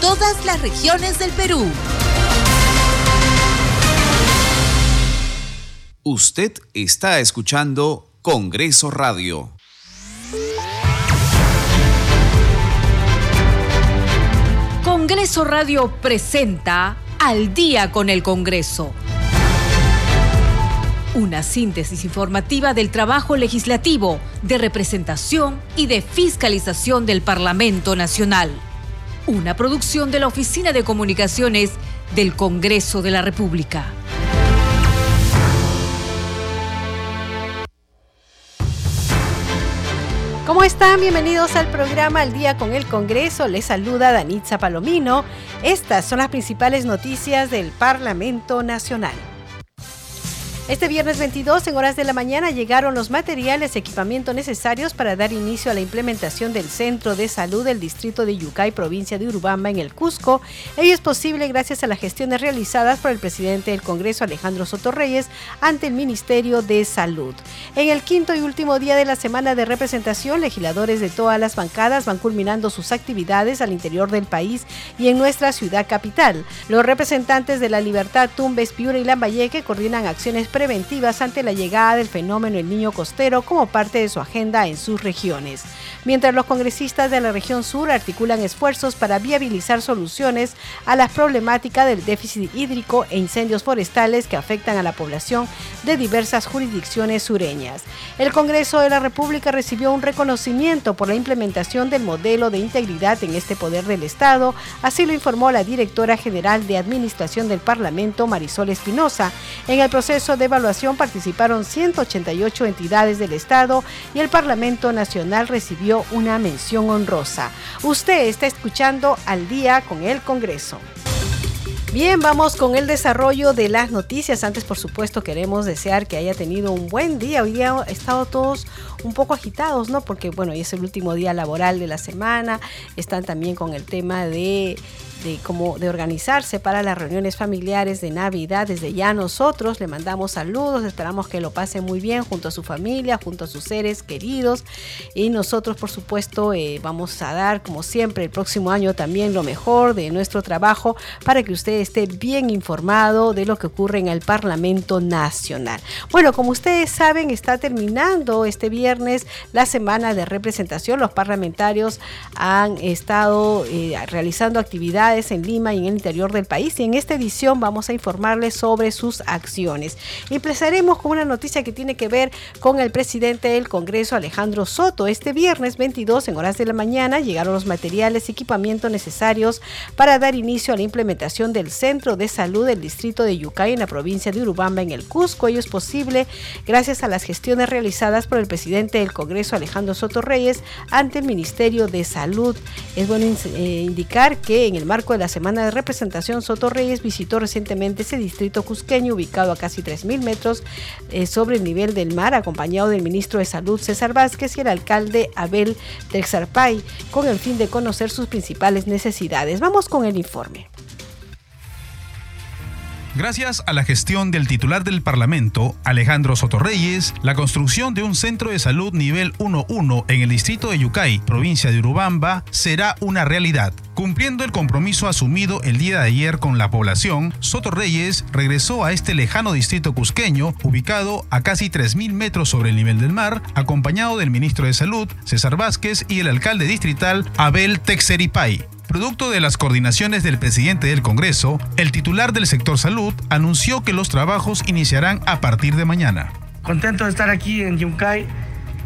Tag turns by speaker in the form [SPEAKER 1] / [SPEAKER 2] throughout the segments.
[SPEAKER 1] todas las regiones del Perú.
[SPEAKER 2] Usted está escuchando Congreso Radio.
[SPEAKER 3] Congreso Radio presenta Al día con el Congreso. Una síntesis informativa del trabajo legislativo, de representación y de fiscalización del Parlamento Nacional una producción de la Oficina de Comunicaciones del Congreso de la República. ¿Cómo están? Bienvenidos al programa Al Día con el Congreso. Les saluda Danitza Palomino. Estas son las principales noticias del Parlamento Nacional. Este viernes 22, en horas de la mañana, llegaron los materiales y equipamiento necesarios para dar inicio a la implementación del Centro de Salud del Distrito de Yucay, provincia de Urubamba, en el Cusco. Ello es posible gracias a las gestiones realizadas por el presidente del Congreso, Alejandro Sotorreyes, ante el Ministerio de Salud. En el quinto y último día de la semana de representación, legisladores de todas las bancadas van culminando sus actividades al interior del país y en nuestra ciudad capital. Los representantes de la Libertad, Tumbes, Piura y Lambayeque coordinan acciones preventivas ante la llegada del fenómeno El Niño Costero como parte de su agenda en sus regiones. Mientras los congresistas de la región sur articulan esfuerzos para viabilizar soluciones a las problemáticas del déficit hídrico e incendios forestales que afectan a la población de diversas jurisdicciones sureñas. El Congreso de la República recibió un reconocimiento por la implementación del modelo de integridad en este poder del Estado, así lo informó la directora general de Administración del Parlamento, Marisol Espinosa, en el proceso de evaluación participaron 188 entidades del Estado y el Parlamento Nacional recibió una mención honrosa. Usted está escuchando al día con el Congreso. Bien, vamos con el desarrollo de las noticias. Antes, por supuesto, queremos desear que haya tenido un buen día. Hoy día estado todos un poco agitados, ¿no? Porque, bueno, es el último día laboral de la semana. Están también con el tema de de, como de organizarse para las reuniones familiares de Navidad. Desde ya nosotros le mandamos saludos, esperamos que lo pase muy bien junto a su familia, junto a sus seres queridos. Y nosotros, por supuesto, eh, vamos a dar, como siempre, el próximo año también lo mejor de nuestro trabajo para que usted esté bien informado de lo que ocurre en el Parlamento Nacional. Bueno, como ustedes saben, está terminando este viernes la semana de representación. Los parlamentarios han estado eh, realizando actividades en Lima y en el interior del país y en esta edición vamos a informarles sobre sus acciones. Empezaremos con una noticia que tiene que ver con el presidente del Congreso Alejandro Soto. Este viernes 22 en horas de la mañana llegaron los materiales y equipamientos necesarios para dar inicio a la implementación del Centro de Salud del Distrito de Yucay en la provincia de Urubamba en el Cusco. Ello es posible gracias a las gestiones realizadas por el presidente del Congreso Alejandro Soto Reyes ante el Ministerio de Salud. Es bueno eh, indicar que en el marco de la semana de representación, Soto Reyes visitó recientemente ese distrito cusqueño ubicado a casi 3.000 metros eh, sobre el nivel del mar, acompañado del ministro de Salud César Vázquez y el alcalde Abel Texarpay, con el fin de conocer sus principales necesidades. Vamos con el informe.
[SPEAKER 4] Gracias a la gestión del titular del Parlamento, Alejandro Sotorreyes, la construcción de un centro de salud nivel 1-1 en el distrito de Yucay, provincia de Urubamba, será una realidad. Cumpliendo el compromiso asumido el día de ayer con la población, Sotorreyes regresó a este lejano distrito cusqueño, ubicado a casi 3.000 metros sobre el nivel del mar, acompañado del ministro de Salud, César Vázquez, y el alcalde distrital, Abel Texeripay. Producto de las coordinaciones del presidente del Congreso, el titular del sector salud anunció que los trabajos iniciarán a partir de mañana.
[SPEAKER 5] Contento de estar aquí en Yuncay,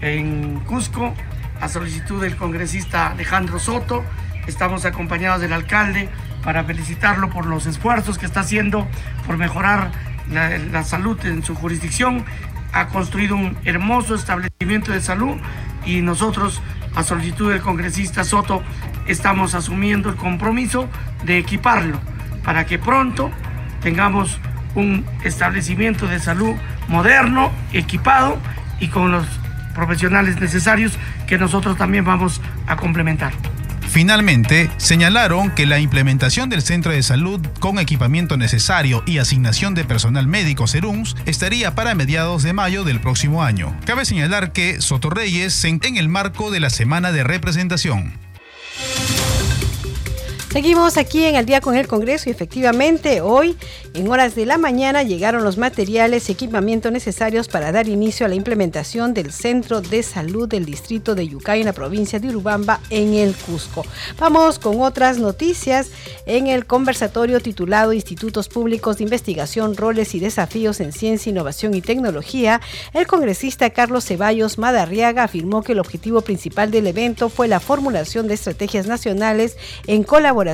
[SPEAKER 5] en Cusco, a solicitud del congresista Alejandro Soto. Estamos acompañados del alcalde para felicitarlo por los esfuerzos que está haciendo por mejorar la, la salud en su jurisdicción. Ha construido un hermoso establecimiento de salud y nosotros a solicitud del congresista Soto, estamos asumiendo el compromiso de equiparlo para que pronto tengamos un establecimiento de salud moderno, equipado y con los profesionales necesarios que nosotros también vamos a complementar.
[SPEAKER 4] Finalmente, señalaron que la implementación del centro de salud con equipamiento necesario y asignación de personal médico SERUMS estaría para mediados de mayo del próximo año. Cabe señalar que Sotorreyes en el marco de la semana de representación.
[SPEAKER 3] Seguimos aquí en el día con el Congreso y efectivamente hoy en horas de la mañana llegaron los materiales y equipamiento necesarios para dar inicio a la implementación del Centro de Salud del Distrito de Yucay en la provincia de Urubamba en el Cusco. Vamos con otras noticias en el conversatorio titulado Institutos Públicos de Investigación, Roles y Desafíos en Ciencia, Innovación y Tecnología. El congresista Carlos Ceballos Madarriaga afirmó que el objetivo principal del evento fue la formulación de estrategias nacionales en colaboración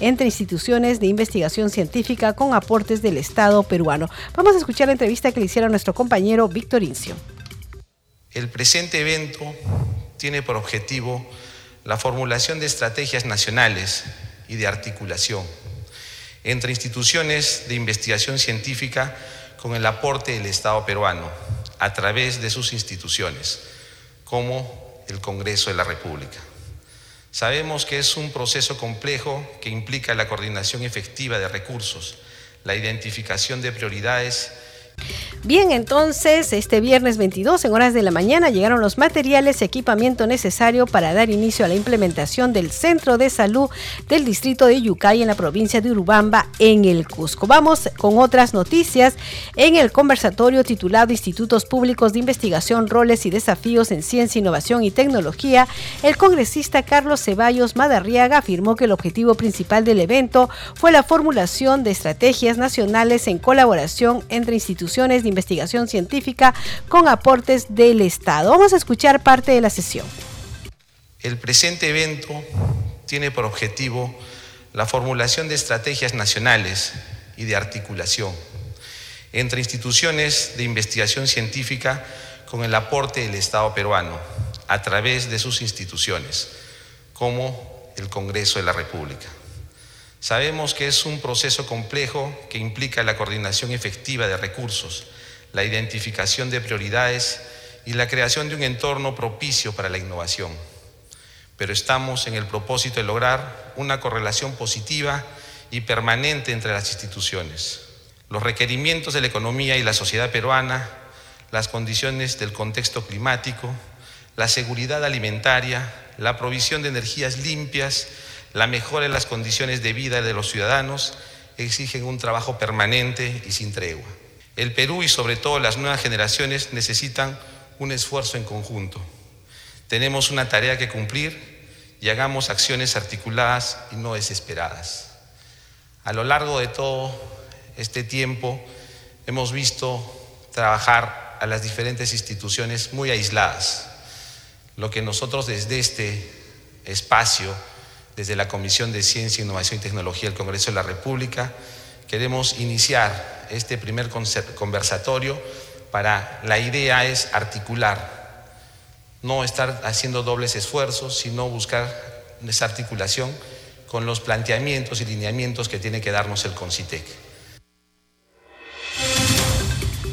[SPEAKER 3] entre instituciones de investigación científica con aportes del Estado peruano. Vamos a escuchar la entrevista que le hicieron nuestro compañero Víctor Incio.
[SPEAKER 6] El presente evento tiene por objetivo la formulación de estrategias nacionales y de articulación entre instituciones de investigación científica con el aporte del Estado peruano a través de sus instituciones, como el Congreso de la República. Sabemos que es un proceso complejo que implica la coordinación efectiva de recursos, la identificación de prioridades
[SPEAKER 3] Bien, entonces este viernes 22 en horas de la mañana llegaron los materiales y equipamiento necesario para dar inicio a la implementación del Centro de Salud del distrito de Yucay en la provincia de Urubamba en el Cusco. Vamos con otras noticias en el conversatorio titulado Institutos Públicos de Investigación, Roles y Desafíos en Ciencia, Innovación y Tecnología. El congresista Carlos Ceballos Madarriaga afirmó que el objetivo principal del evento fue la formulación de estrategias nacionales en colaboración entre instituciones de investigación científica con aportes del Estado. Vamos a escuchar parte de la sesión.
[SPEAKER 6] El presente evento tiene por objetivo la formulación de estrategias nacionales y de articulación entre instituciones de investigación científica con el aporte del Estado peruano a través de sus instituciones, como el Congreso de la República. Sabemos que es un proceso complejo que implica la coordinación efectiva de recursos, la identificación de prioridades y la creación de un entorno propicio para la innovación. Pero estamos en el propósito de lograr una correlación positiva y permanente entre las instituciones. Los requerimientos de la economía y la sociedad peruana, las condiciones del contexto climático, la seguridad alimentaria, la provisión de energías limpias, la mejora en las condiciones de vida de los ciudadanos exigen un trabajo permanente y sin tregua. El Perú y sobre todo las nuevas generaciones necesitan un esfuerzo en conjunto. Tenemos una tarea que cumplir y hagamos acciones articuladas y no desesperadas. A lo largo de todo este tiempo hemos visto trabajar a las diferentes instituciones muy aisladas. Lo que nosotros desde este espacio, desde la Comisión de Ciencia, Innovación y Tecnología del Congreso de la República, queremos iniciar este primer conversatorio para, la idea es articular, no estar haciendo dobles esfuerzos, sino buscar esa articulación con los planteamientos y lineamientos que tiene que darnos el CONCITEC.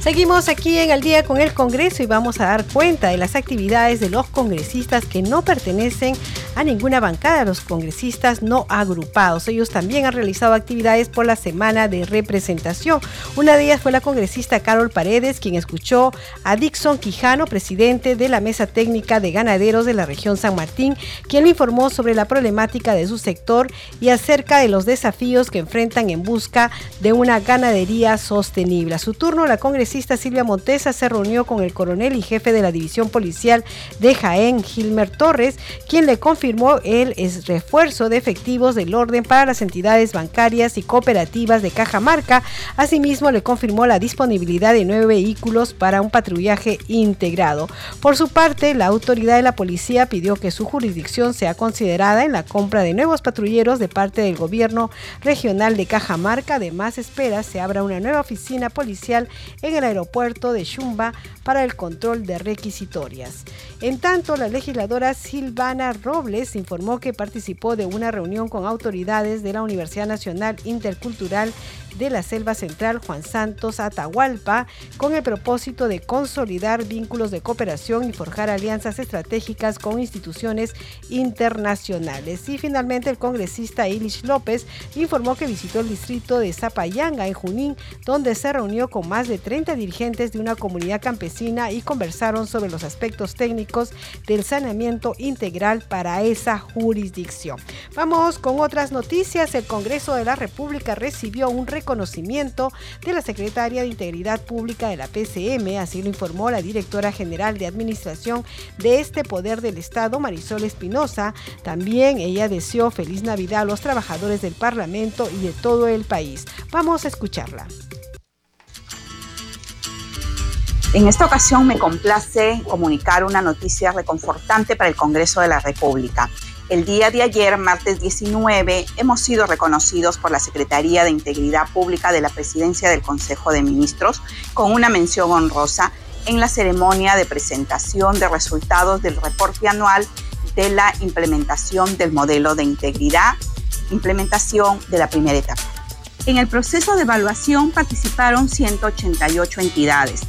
[SPEAKER 3] Seguimos aquí en el día con el Congreso y vamos a dar cuenta de las actividades de los congresistas que no pertenecen ninguna bancada, los congresistas no agrupados. Ellos también han realizado actividades por la semana de representación. Una de ellas fue la congresista Carol Paredes, quien escuchó a Dixon Quijano, presidente de la Mesa Técnica de Ganaderos de la región San Martín, quien le informó sobre la problemática de su sector y acerca de los desafíos que enfrentan en busca de una ganadería sostenible. A su turno, la congresista Silvia Montesa se reunió con el coronel y jefe de la división policial de Jaén, Gilmer Torres, quien le confirmó confirmó el refuerzo de efectivos del orden para las entidades bancarias y cooperativas de Cajamarca. Asimismo, le confirmó la disponibilidad de nueve vehículos para un patrullaje integrado. Por su parte, la autoridad de la policía pidió que su jurisdicción sea considerada en la compra de nuevos patrulleros de parte del gobierno regional de Cajamarca. Además, espera se abra una nueva oficina policial en el aeropuerto de Chumba para el control de requisitorias. En tanto, la legisladora Silvana Robles informó que participó de una reunión con autoridades de la Universidad Nacional Intercultural de la Selva Central Juan Santos Atahualpa con el propósito de consolidar vínculos de cooperación y forjar alianzas estratégicas con instituciones internacionales. Y finalmente el congresista Ilish López informó que visitó el distrito de Zapayanga en Junín, donde se reunió con más de 30 dirigentes de una comunidad campesina y conversaron sobre los aspectos técnicos del saneamiento integral para esa jurisdicción. Vamos con otras noticias. El Congreso de la República recibió un reconocimiento de la secretaria de Integridad Pública de la PCM, así lo informó la directora general de Administración de este Poder del Estado, Marisol Espinosa. También ella deseó feliz Navidad a los trabajadores del Parlamento y de todo el país. Vamos a escucharla.
[SPEAKER 7] En esta ocasión me complace comunicar una noticia reconfortante para el Congreso de la República. El día de ayer, martes 19, hemos sido reconocidos por la Secretaría de Integridad Pública de la Presidencia del Consejo de Ministros con una mención honrosa en la ceremonia de presentación de resultados del reporte anual de la implementación del modelo de integridad, implementación de la primera etapa. En el proceso de evaluación participaron 188 entidades.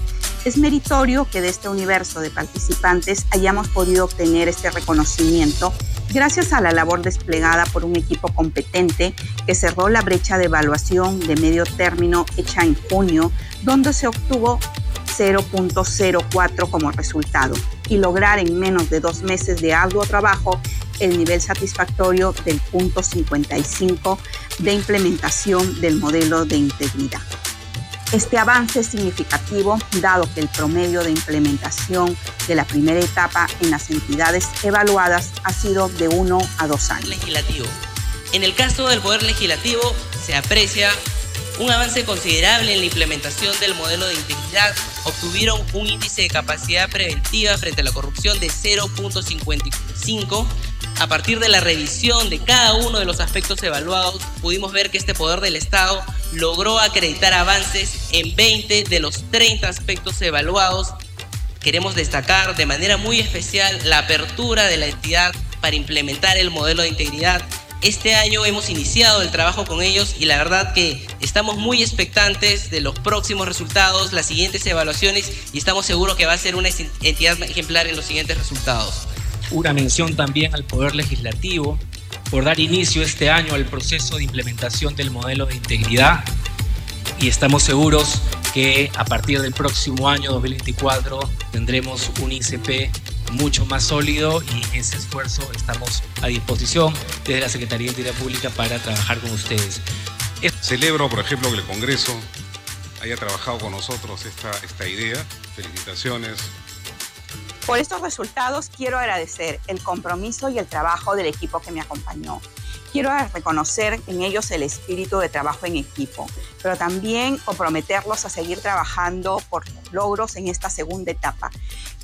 [SPEAKER 7] Es meritorio que de este universo de participantes hayamos podido obtener este reconocimiento gracias a la labor desplegada por un equipo competente que cerró la brecha de evaluación de medio término hecha en junio, donde se obtuvo 0.04 como resultado y lograr en menos de dos meses de arduo trabajo el nivel satisfactorio del punto 55 de implementación del modelo de integridad. Este avance es significativo dado que el promedio de implementación de la primera etapa en las entidades evaluadas ha sido de uno a dos años.
[SPEAKER 8] Legislativo. En el caso del Poder Legislativo se aprecia un avance considerable en la implementación del modelo de integridad. Obtuvieron un índice de capacidad preventiva frente a la corrupción de 0.55 a partir de la revisión de cada uno de los aspectos evaluados, pudimos ver que este poder del Estado logró acreditar avances en 20 de los 30 aspectos evaluados. Queremos destacar de manera muy especial la apertura de la entidad para implementar el modelo de integridad. Este año hemos iniciado el trabajo con ellos y la verdad que estamos muy expectantes de los próximos resultados, las siguientes evaluaciones y estamos seguros que va a ser una entidad ejemplar en los siguientes resultados.
[SPEAKER 9] Una mención también al Poder Legislativo por dar inicio este año al proceso de implementación del modelo de integridad y estamos seguros que a partir del próximo año 2024 tendremos un ICP mucho más sólido y en ese esfuerzo estamos a disposición desde la Secretaría de Integridad Pública para trabajar con ustedes.
[SPEAKER 10] Celebro, por ejemplo, que el Congreso haya trabajado con nosotros esta, esta idea. Felicitaciones,
[SPEAKER 7] por estos resultados quiero agradecer el compromiso y el trabajo del equipo que me acompañó. Quiero reconocer en ellos el espíritu de trabajo en equipo, pero también comprometerlos a seguir trabajando por logros en esta segunda etapa.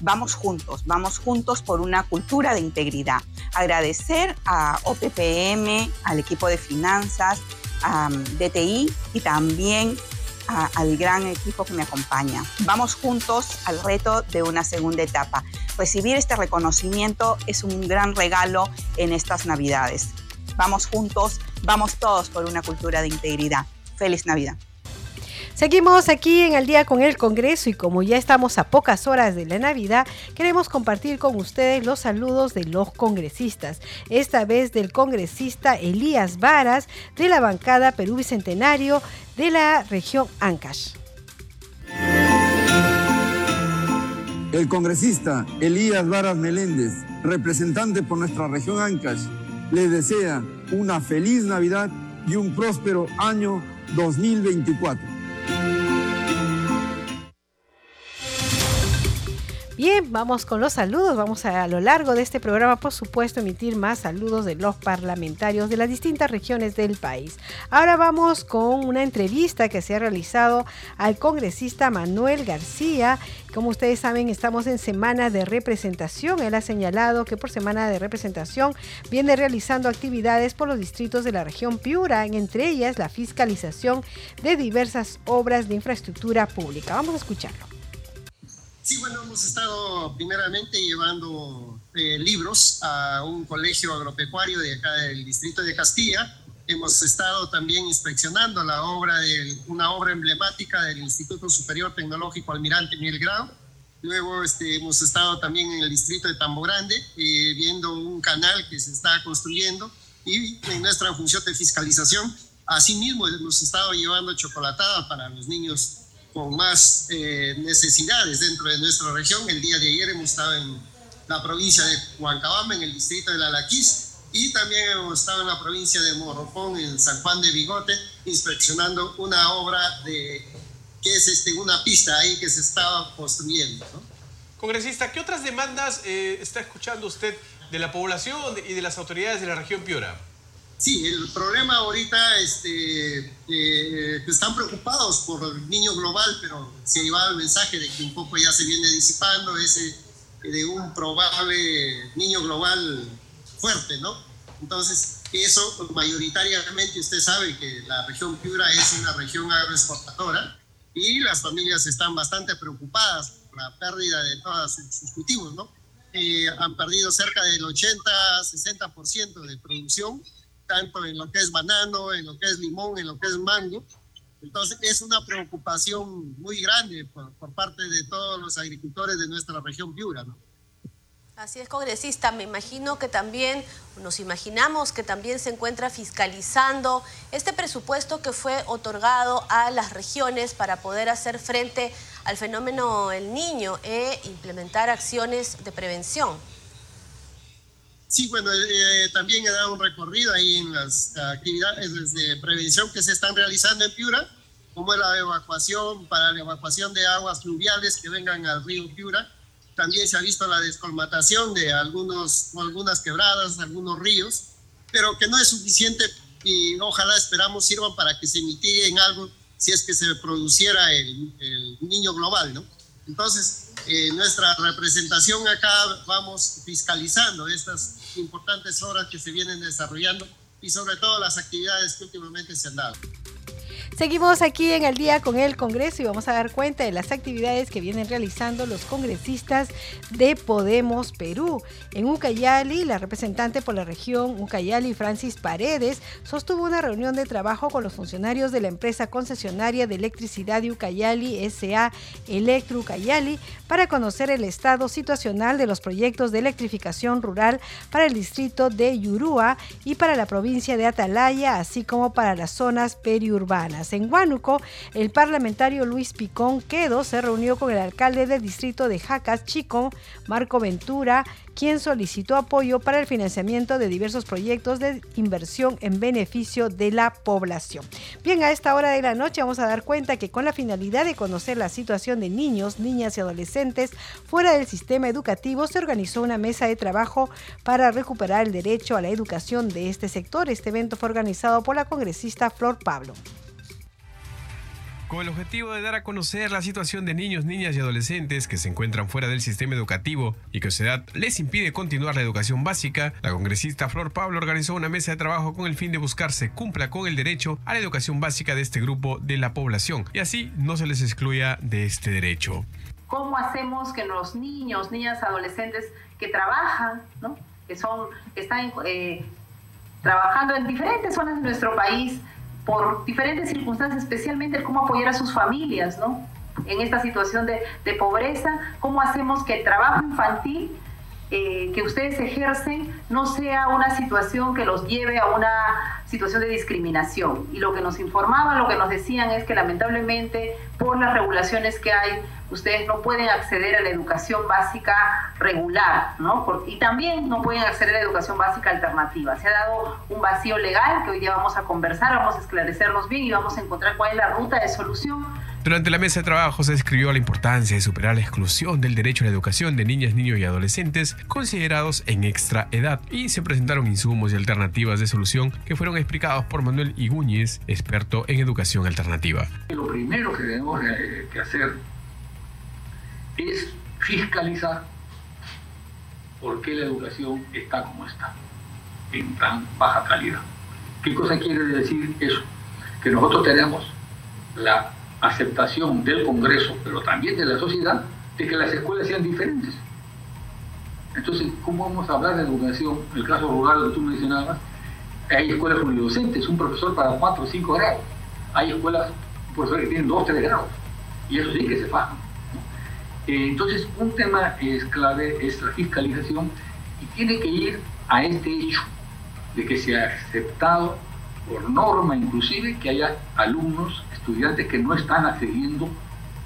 [SPEAKER 7] Vamos juntos, vamos juntos por una cultura de integridad. Agradecer a OPPM, al equipo de finanzas, a DTI y también al gran equipo que me acompaña. Vamos juntos al reto de una segunda etapa. Recibir este reconocimiento es un gran regalo en estas Navidades. Vamos juntos, vamos todos por una cultura de integridad. Feliz Navidad.
[SPEAKER 3] Seguimos aquí en el día con el Congreso y como ya estamos a pocas horas de la Navidad, queremos compartir con ustedes los saludos de los congresistas. Esta vez del congresista Elías Varas de la bancada Perú Bicentenario de la región Ancash.
[SPEAKER 11] El congresista Elías Varas Meléndez, representante por nuestra región Ancash, le desea una feliz Navidad y un próspero año 2024.
[SPEAKER 3] thank you Bien, vamos con los saludos. Vamos a, lo largo de este programa, por supuesto, emitir más saludos de los parlamentarios de las distintas regiones del país. Ahora vamos con una entrevista que se ha realizado al congresista Manuel García. Como ustedes saben, estamos en semana de representación. Él ha señalado que por semana de representación viene realizando actividades por los distritos de la región Piura, entre ellas la fiscalización de diversas obras de infraestructura pública. Vamos a escucharlo.
[SPEAKER 12] Sí, bueno, hemos estado primeramente llevando eh, libros a un colegio agropecuario de acá del distrito de Castilla. Hemos estado también inspeccionando la obra de una obra emblemática del Instituto Superior Tecnológico Almirante Miguel Grau. Luego este, hemos estado también en el distrito de Tambo Grande eh, viendo un canal que se está construyendo y en nuestra función de fiscalización, asimismo hemos estado llevando chocolatada para los niños con más eh, necesidades dentro de nuestra región. El día de ayer hemos estado en la provincia de Huancabamba, en el distrito de Lalaquís, y también hemos estado en la provincia de Morropón, en San Juan de Bigote, inspeccionando una obra de, que es este, una pista ahí que se estaba construyendo.
[SPEAKER 13] Congresista, ¿qué otras demandas eh, está escuchando usted de la población y de las autoridades de la región Piura?
[SPEAKER 12] Sí, el problema ahorita, este, eh, están preocupados por el niño global, pero se ha llevado el mensaje de que un poco ya se viene disipando ese de un probable niño global fuerte, ¿no? Entonces, eso mayoritariamente usted sabe que la región Piura es una región agroexportadora y las familias están bastante preocupadas por la pérdida de todos sus cultivos, ¿no? Eh, han perdido cerca del 80-60% de producción tanto en lo que es banano, en lo que es limón, en lo que es mango. Entonces es una preocupación muy grande por, parte de todos los agricultores de nuestra región Piura.
[SPEAKER 14] Así es, congresista. Me imagino que también, nos imaginamos que también se encuentra fiscalizando este presupuesto que fue otorgado a las regiones para poder hacer frente al fenómeno El Niño e implementar acciones de prevención.
[SPEAKER 12] Sí, bueno, eh, también he dado un recorrido ahí en las actividades de prevención que se están realizando en Piura, como es la evacuación para la evacuación de aguas fluviales que vengan al río Piura. También se ha visto la descolmatación de algunos, algunas quebradas, algunos ríos, pero que no es suficiente y ojalá esperamos sirvan para que se mitigue en algo si es que se produciera el, el niño global, ¿no? Entonces, eh, nuestra representación acá vamos fiscalizando estas importantes obras que se vienen desarrollando y sobre todo las actividades que últimamente se han dado.
[SPEAKER 3] Seguimos aquí en el día con el Congreso y vamos a dar cuenta de las actividades que vienen realizando los congresistas de Podemos Perú. En Ucayali, la representante por la región Ucayali, Francis Paredes, sostuvo una reunión de trabajo con los funcionarios de la empresa concesionaria de electricidad de Ucayali, SA Electro Ucayali, para conocer el estado situacional de los proyectos de electrificación rural para el distrito de Yurúa y para la provincia de Atalaya, así como para las zonas periurbanas. En Huánuco, el parlamentario Luis Picón Quedo se reunió con el alcalde del distrito de Jacas, Chico, Marco Ventura, quien solicitó apoyo para el financiamiento de diversos proyectos de inversión en beneficio de la población. Bien, a esta hora de la noche vamos a dar cuenta que con la finalidad de conocer la situación de niños, niñas y adolescentes fuera del sistema educativo, se organizó una mesa de trabajo para recuperar el derecho a la educación de este sector. Este evento fue organizado por la congresista Flor Pablo
[SPEAKER 15] con el objetivo de dar a conocer la situación de niños, niñas y adolescentes que se encuentran fuera del sistema educativo y que su edad les impide continuar la educación básica, la congresista Flor Pablo organizó una mesa de trabajo con el fin de buscar se cumpla con el derecho a la educación básica de este grupo de la población y así no se les excluya de este derecho.
[SPEAKER 16] ¿Cómo hacemos que los niños, niñas, adolescentes que trabajan, que son, están eh, trabajando en diferentes zonas de nuestro país, por diferentes circunstancias, especialmente cómo apoyar a sus familias, ¿no? En esta situación de pobreza, cómo hacemos que el trabajo infantil eh, que ustedes ejercen no sea una situación que los lleve a una situación de discriminación. Y lo que nos informaban, lo que nos decían es que lamentablemente por las regulaciones que hay, ustedes no pueden acceder a la educación básica regular, ¿no? y también no pueden acceder a la educación básica alternativa. Se ha dado un vacío legal que hoy día vamos a conversar, vamos a esclarecerlos bien y vamos a encontrar cuál es la ruta de solución
[SPEAKER 15] Durante la mesa de trabajo se describió la importancia de superar la exclusión del derecho a la educación de niñas, niños y adolescentes considerados en extra edad y se presentaron insumos y alternativas de solución que fueron explicados por Manuel Igúñez, experto en educación alternativa.
[SPEAKER 17] Lo primero que tenemos que hacer es fiscalizar por qué la educación está como está, en tan baja calidad. ¿Qué cosa quiere decir eso? Que nosotros tenemos la aceptación del Congreso, pero también de la sociedad, de que las escuelas sean diferentes. Entonces, ¿cómo vamos a hablar de educación? El caso rural que tú mencionabas, hay escuelas unidocentes, un profesor para 4 o 5 grados. Hay escuelas, profesores que tienen 2 o 3 grados. Y eso sí que se paga. Eh, entonces, un tema es clave es la fiscalización y tiene que ir a este hecho de que se ha aceptado norma inclusive que haya alumnos, estudiantes que no están accediendo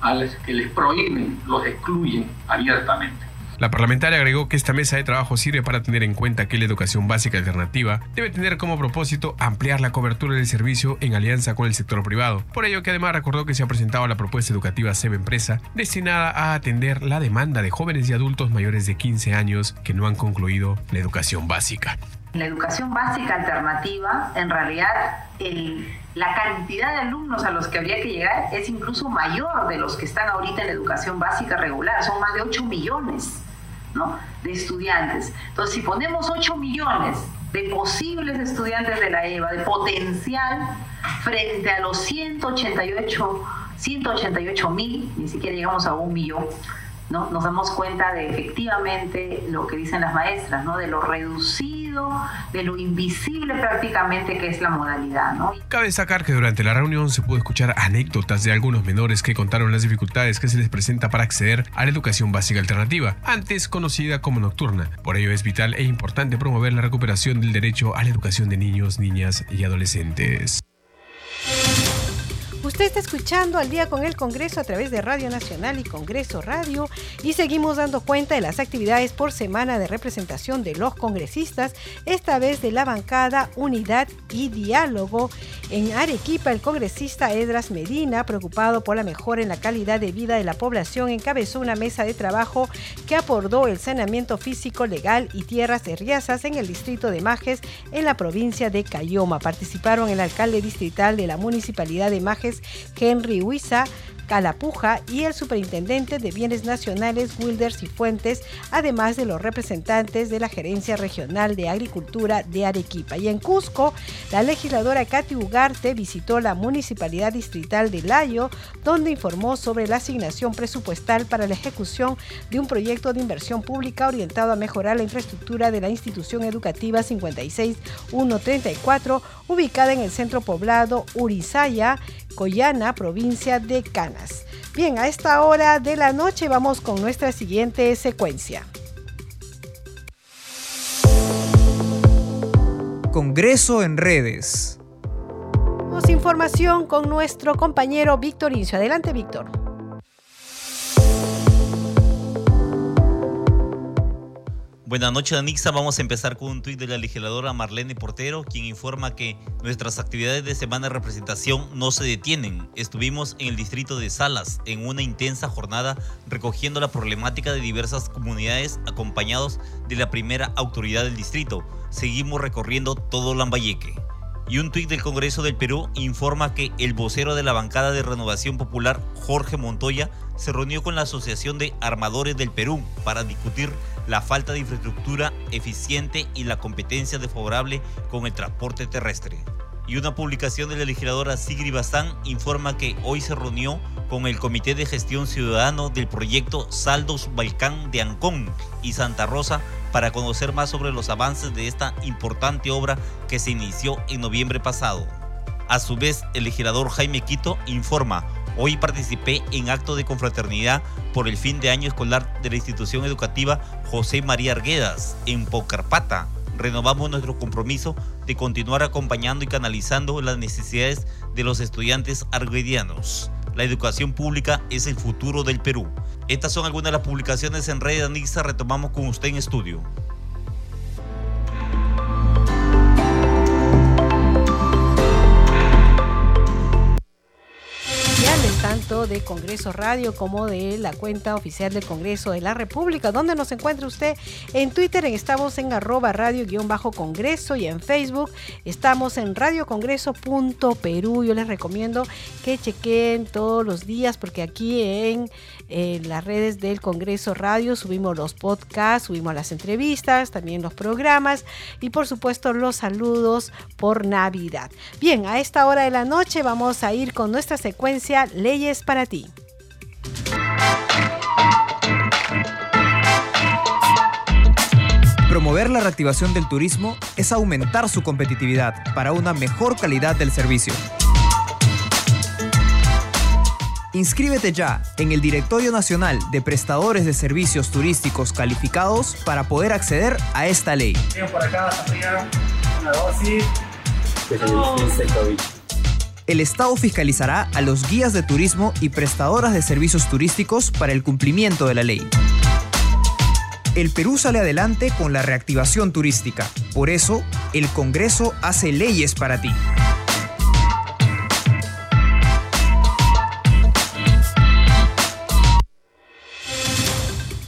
[SPEAKER 17] a las que les prohíben, los excluyen abiertamente.
[SPEAKER 15] La parlamentaria agregó que esta mesa de trabajo sirve para tener en cuenta que la educación básica alternativa debe tener como propósito ampliar la cobertura del servicio en alianza con el sector privado. Por ello que además recordó que se ha presentado la propuesta educativa SEB Empresa destinada a atender la demanda de jóvenes y adultos mayores de 15 años que no han concluido la educación básica.
[SPEAKER 16] La educación básica alternativa, en realidad, la cantidad de alumnos a los que habría que llegar es incluso mayor de los que están ahorita en la educación básica regular, son más de 8 millones de estudiantes. Entonces, si ponemos 8 millones de posibles estudiantes de la EVA, de potencial, frente a los 188 188 mil, ni siquiera llegamos a un millón, ¿no? Nos damos cuenta de efectivamente lo que dicen las maestras. De lo reducido, de lo invisible prácticamente que es la modalidad.
[SPEAKER 15] Cabe destacar que durante la reunión se pudo escuchar anécdotas de algunos menores que contaron las dificultades que se les presenta para acceder a la educación básica alternativa, antes conocida como nocturna. Por ello es vital e importante promover la recuperación del derecho a la educación de niños, niñas y adolescentes.
[SPEAKER 3] Usted está escuchando al día con el Congreso a través de Radio Nacional y Congreso Radio y seguimos dando cuenta de las actividades por semana de representación de los congresistas, esta vez de la bancada Unidad y Diálogo. En Arequipa, el congresista Edras Medina, preocupado por la mejora en la calidad de vida de la población, encabezó una mesa de trabajo que abordó el saneamiento físico legal y tierras herriazas en el distrito de Majes, en la provincia de Cayoma. Participaron el alcalde distrital de la municipalidad de Majes, Henry Huiza, Calapuja y el superintendente de Bienes Nacionales Wilders y Fuentes, además de los representantes de la Gerencia Regional de Agricultura de Arequipa. Y en Cusco, la legisladora Katy Ugarte visitó la Municipalidad Distrital de Layo, donde informó sobre la asignación presupuestal para la ejecución de un proyecto de inversión pública orientado a mejorar la infraestructura de la institución educativa 56134, ubicada en el centro poblado Urizaya, Coyana, provincia de Canas. Bien, a esta hora de la noche vamos con nuestra siguiente secuencia.
[SPEAKER 18] Congreso en redes.
[SPEAKER 3] Tenemos información con nuestro compañero Víctor Incio. Adelante, Víctor.
[SPEAKER 19] Buenas noches, Anixa. Vamos a empezar con un tuit de la legisladora Marlene Portero, quien informa que nuestras actividades de semana de representación no se detienen. Estuvimos en el distrito de Salas en una intensa jornada recogiendo la problemática de diversas comunidades acompañados de la primera autoridad del distrito. Seguimos recorriendo todo Lambayeque. Y un tuit del Congreso del Perú informa que el vocero de la bancada de Renovación Popular, Jorge Montoya, se reunió con la Asociación de Armadores del Perú para discutir la falta de infraestructura eficiente y la competencia desfavorable con el transporte terrestre. Y una publicación de la legisladora Sigri Bazán informa que hoy se reunió con el Comité de Gestión Ciudadano del proyecto Saldos Balcán de Ancón y Santa Rosa para conocer más sobre los avances de esta importante obra que se inició en noviembre pasado. A su vez, el legislador Jaime Quito informa Hoy participé en acto de confraternidad por el fin de año escolar de la institución educativa José María Arguedas en Pocarpata. Renovamos nuestro compromiso de continuar acompañando y canalizando las necesidades de los estudiantes arguedianos. La educación pública es el futuro del Perú. Estas son algunas de las publicaciones en Red Anixa. Retomamos con usted en estudio.
[SPEAKER 3] Tanto de Congreso Radio como de la cuenta oficial del Congreso de la República. ¿Dónde nos encuentra usted? En Twitter estamos en arroba radio-congreso y en Facebook estamos en radiocongreso.perú. Yo les recomiendo que chequen todos los días porque aquí en en las redes del Congreso Radio. Subimos los podcasts, subimos las entrevistas, también los programas y por supuesto los saludos por Navidad. Bien, a esta hora de la noche vamos a ir con nuestra secuencia Leyes para ti.
[SPEAKER 18] Promover la reactivación del turismo es aumentar su competitividad para una mejor calidad del servicio. Inscríbete ya en el Directorio Nacional de Prestadores de Servicios Turísticos Calificados para poder acceder a esta ley. El Estado fiscalizará a los guías de turismo y prestadoras de servicios turísticos para el cumplimiento de la ley. El Perú sale adelante con la reactivación turística. Por eso, el Congreso hace leyes para ti.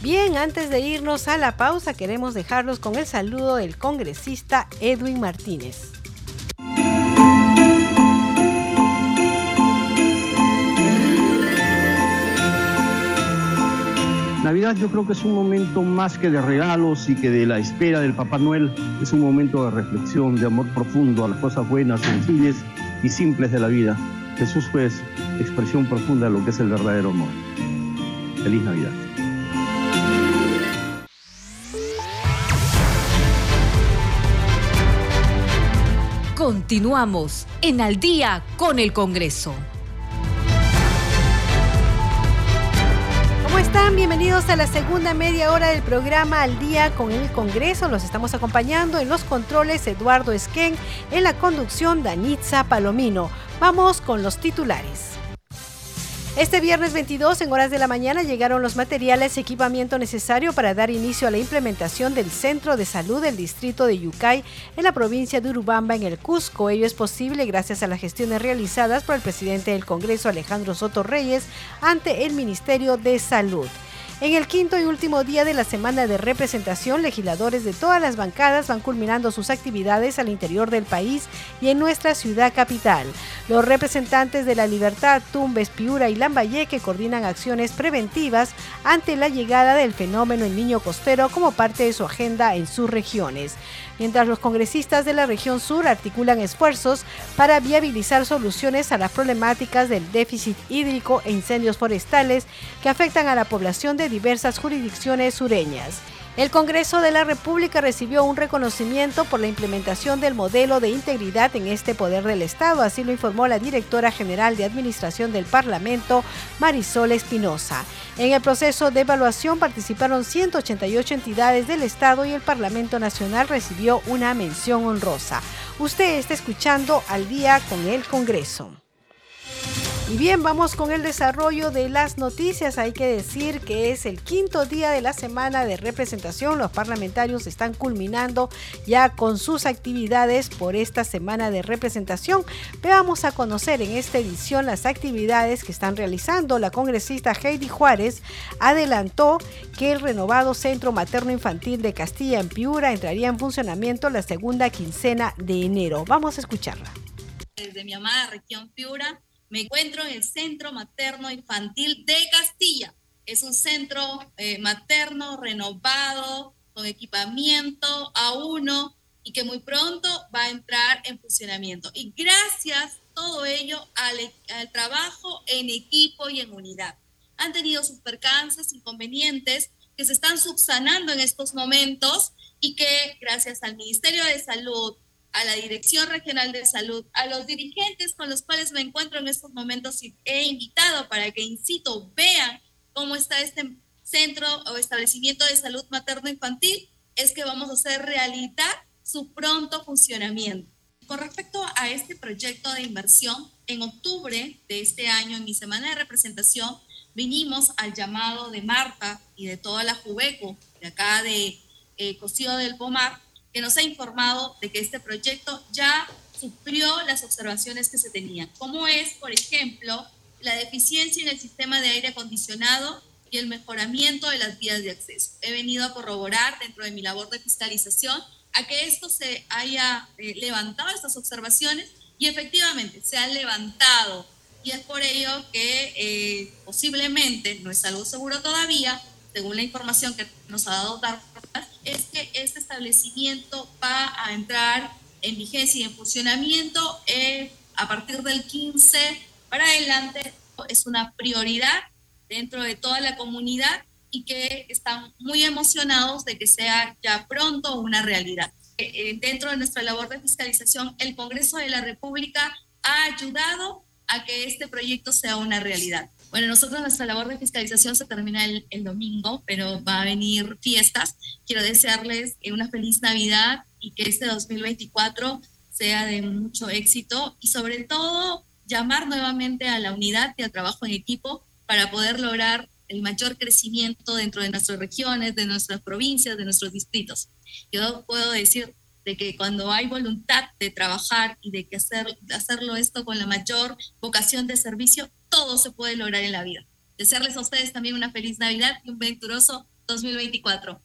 [SPEAKER 3] Bien, antes de irnos a la pausa, queremos dejarlos con el saludo del congresista Edwin Martínez.
[SPEAKER 20] Navidad yo creo que es un momento más que de regalos y que de la espera del Papá Noel, es un momento de reflexión, de amor profundo a las cosas buenas, sencillas y simples de la vida. Jesús fue expresión profunda de lo que es el verdadero amor. Feliz Navidad.
[SPEAKER 1] Continuamos en Al día con el Congreso.
[SPEAKER 3] ¿Cómo están? Bienvenidos a la segunda media hora del programa Al día con el Congreso. Los estamos acompañando en los controles Eduardo Esquén, en la conducción Danitza Palomino. Vamos con los titulares. Este viernes 22, en horas de la mañana, llegaron los materiales y equipamiento necesario para dar inicio a la implementación del Centro de Salud del Distrito de Yucay en la provincia de Urubamba, en el Cusco. Ello es posible gracias a las gestiones realizadas por el presidente del Congreso, Alejandro Soto Reyes, ante el Ministerio de Salud. En el quinto y último día de la semana de representación, legisladores de todas las bancadas van culminando sus actividades al interior del país y en nuestra ciudad capital. Los representantes de la Libertad, Tumbes, Piura y Lambayeque coordinan acciones preventivas ante la llegada del fenómeno El Niño Costero como parte de su agenda en sus regiones mientras los congresistas de la región sur articulan esfuerzos para viabilizar soluciones a las problemáticas del déficit hídrico e incendios forestales que afectan a la población de diversas jurisdicciones sureñas. El Congreso de la República recibió un reconocimiento por la implementación del modelo de integridad en este poder del Estado, así lo informó la directora general de Administración del Parlamento, Marisol Espinosa. En el proceso de evaluación participaron 188 entidades del Estado y el Parlamento Nacional recibió una mención honrosa. Usted está escuchando al día con el Congreso. Y bien, vamos con el desarrollo de las noticias. Hay que decir que es el quinto día de la semana de representación. Los parlamentarios están culminando ya con sus actividades por esta semana de representación. Veamos a conocer en esta edición las actividades que están realizando. La congresista Heidi Juárez adelantó que el renovado Centro Materno Infantil de Castilla en Piura entraría en funcionamiento la segunda quincena de enero. Vamos a escucharla.
[SPEAKER 21] Desde mi amada región Piura me encuentro en el Centro Materno Infantil de Castilla. Es un centro eh, materno renovado, con equipamiento a uno y que muy pronto va a entrar en funcionamiento. Y gracias todo ello al, al trabajo en equipo y en unidad. Han tenido sus percances, inconvenientes que se están subsanando en estos momentos y que gracias al Ministerio de Salud, a la Dirección Regional de Salud, a los dirigentes con los cuales me encuentro en estos momentos y he invitado para que, incito, vean cómo está este centro o establecimiento de salud materno-infantil, es que vamos a hacer realidad su pronto funcionamiento. Con respecto a este proyecto de inversión, en octubre de este año, en mi semana de representación, vinimos al llamado de Marta y de toda la Jubeco, de acá de eh, Cosío del Pomar, que nos ha informado de que este proyecto ya sufrió las observaciones que se tenían, como es, por ejemplo, la deficiencia en el sistema de aire acondicionado y el mejoramiento de las vías de acceso. He venido a corroborar dentro de mi labor de fiscalización a que esto se haya eh, levantado, estas observaciones, y efectivamente se han levantado. Y es por ello que eh, posiblemente, no es algo seguro todavía, según la información que nos ha dado es que este establecimiento va a entrar en vigencia y en funcionamiento eh, a partir del 15 para adelante. Es una prioridad dentro de toda la comunidad y que están muy emocionados de que sea ya pronto una realidad. Eh, eh, dentro de nuestra labor de fiscalización, el Congreso de la República ha ayudado a que este proyecto sea una realidad. Bueno, nosotros nuestra labor de fiscalización se termina el, el domingo, pero va a venir fiestas. Quiero desearles eh, una feliz Navidad y que este 2024 sea de mucho éxito y sobre todo llamar nuevamente a la unidad y al trabajo en equipo para poder lograr el mayor crecimiento dentro de nuestras regiones, de nuestras provincias, de nuestros distritos. Yo puedo decir de que cuando hay voluntad de trabajar y de que hacer, hacerlo esto con la mayor vocación de servicio, todo se puede lograr en la vida. Desearles a ustedes también una feliz Navidad y un venturoso 2024.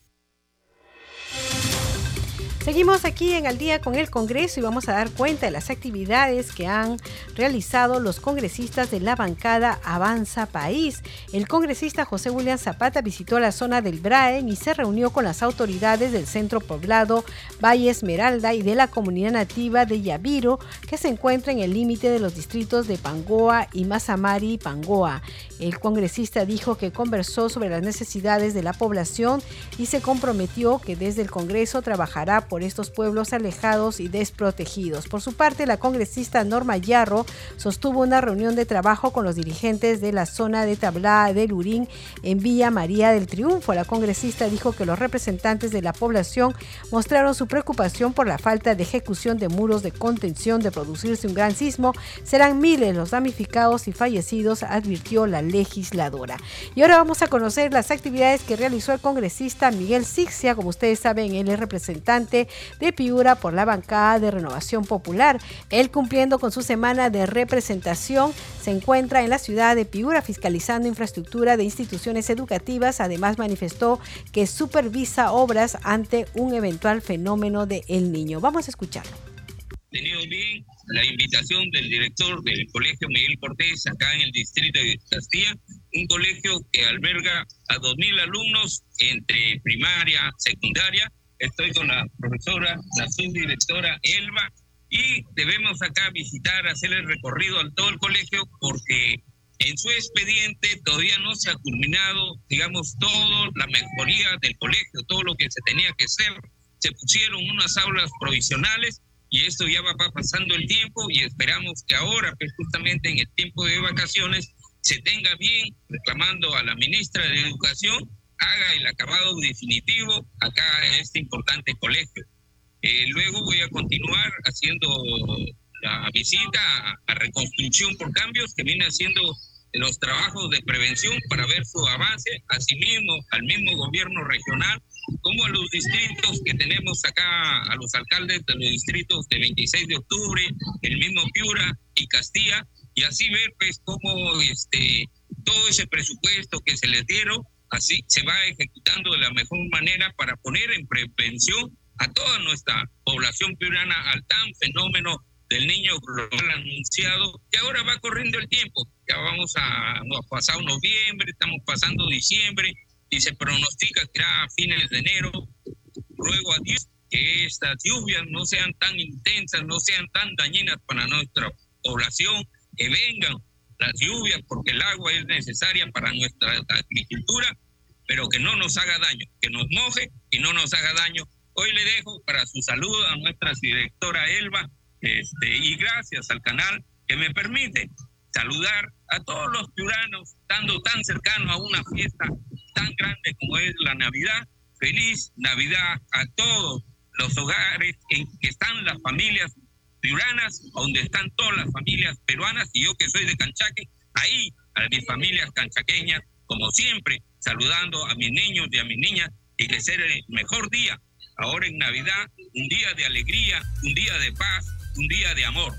[SPEAKER 3] Seguimos aquí en Al día con el Congreso y vamos a dar cuenta de las actividades que han realizado los congresistas de la bancada Avanza País. El congresista José William Zapata visitó la zona del Braen y se reunió con las autoridades del centro poblado Valle Esmeralda y de la comunidad nativa de Yaviro, que se encuentra en el límite de los distritos de Pangoa y Mazamari y Pangoa. El congresista dijo que conversó sobre las necesidades de la población y se comprometió que desde el Congreso trabajará por estos pueblos alejados y desprotegidos. Por su parte, la congresista Norma Yarro sostuvo una reunión de trabajo con los dirigentes de la zona de Tablá de Lurín en Villa María del Triunfo. La congresista dijo que los representantes de la población mostraron su preocupación por la falta de ejecución de muros de contención de producirse un gran sismo. Serán miles los damnificados y fallecidos, advirtió la legisladora. Y ahora vamos a conocer las actividades que realizó el congresista Miguel Sixia. Como ustedes saben, él es representante de Piura por la bancada de Renovación Popular. Él cumpliendo con su semana de representación se encuentra en la ciudad de Piura fiscalizando infraestructura de instituciones educativas. Además manifestó que supervisa obras ante un eventual fenómeno de El Niño. Vamos a escucharlo.
[SPEAKER 22] Tenido bien la invitación del director del Colegio Miguel Cortés acá en el distrito de Castilla, un colegio que alberga a 2.000 alumnos entre primaria, secundaria estoy con la profesora, la subdirectora Elba, y debemos acá visitar, hacer el recorrido al todo el colegio porque en su expediente todavía no se ha culminado, digamos, toda la mejoría del colegio, todo lo que se tenía que hacer. Se pusieron unas aulas provisionales y esto ya va pasando el tiempo y esperamos que ahora, pues justamente en el tiempo de vacaciones, se tenga bien, reclamando a la ministra de Educación haga el acabado definitivo acá en este importante colegio. Eh, luego voy a continuar haciendo la visita a, reconstrucción por cambios que viene haciendo los trabajos de prevención para ver su avance, asimismo al mismo gobierno regional, como a los distritos que tenemos acá, a los alcaldes de los distritos de 26 de octubre, el mismo Piura y Castilla, y así ver pues cómo este, todo ese presupuesto que se les dieron así se va ejecutando de la mejor manera para poner en prevención a toda nuestra población piurana al tan fenómeno del niño global anunciado, que ahora va corriendo el tiempo. Ya vamos a, nos pasado noviembre, estamos pasando diciembre y se pronostica que a fines de enero. Ruego a Dios que estas lluvias no sean tan intensas, no sean tan dañinas para nuestra población, que vengan las lluvias, porque el agua es necesaria para nuestra agricultura, pero que no nos haga daño, que nos moje y no nos haga daño. Hoy le dejo para su saludo a nuestra directora Elba este, y gracias al canal que me permite saludar a todos los ciudadanos, estando tan cercano a una fiesta tan grande como es la Navidad. Feliz Navidad a todos los hogares en que están las familias piuranas, donde están todas las familias peruanas, y yo que soy de Canchaque, ahí a mis familias canchaqueñas, como siempre, saludando a mis niños y a mis niñas, y que sea el mejor día, ahora en Navidad, un día de alegría, un día de paz, un día de amor.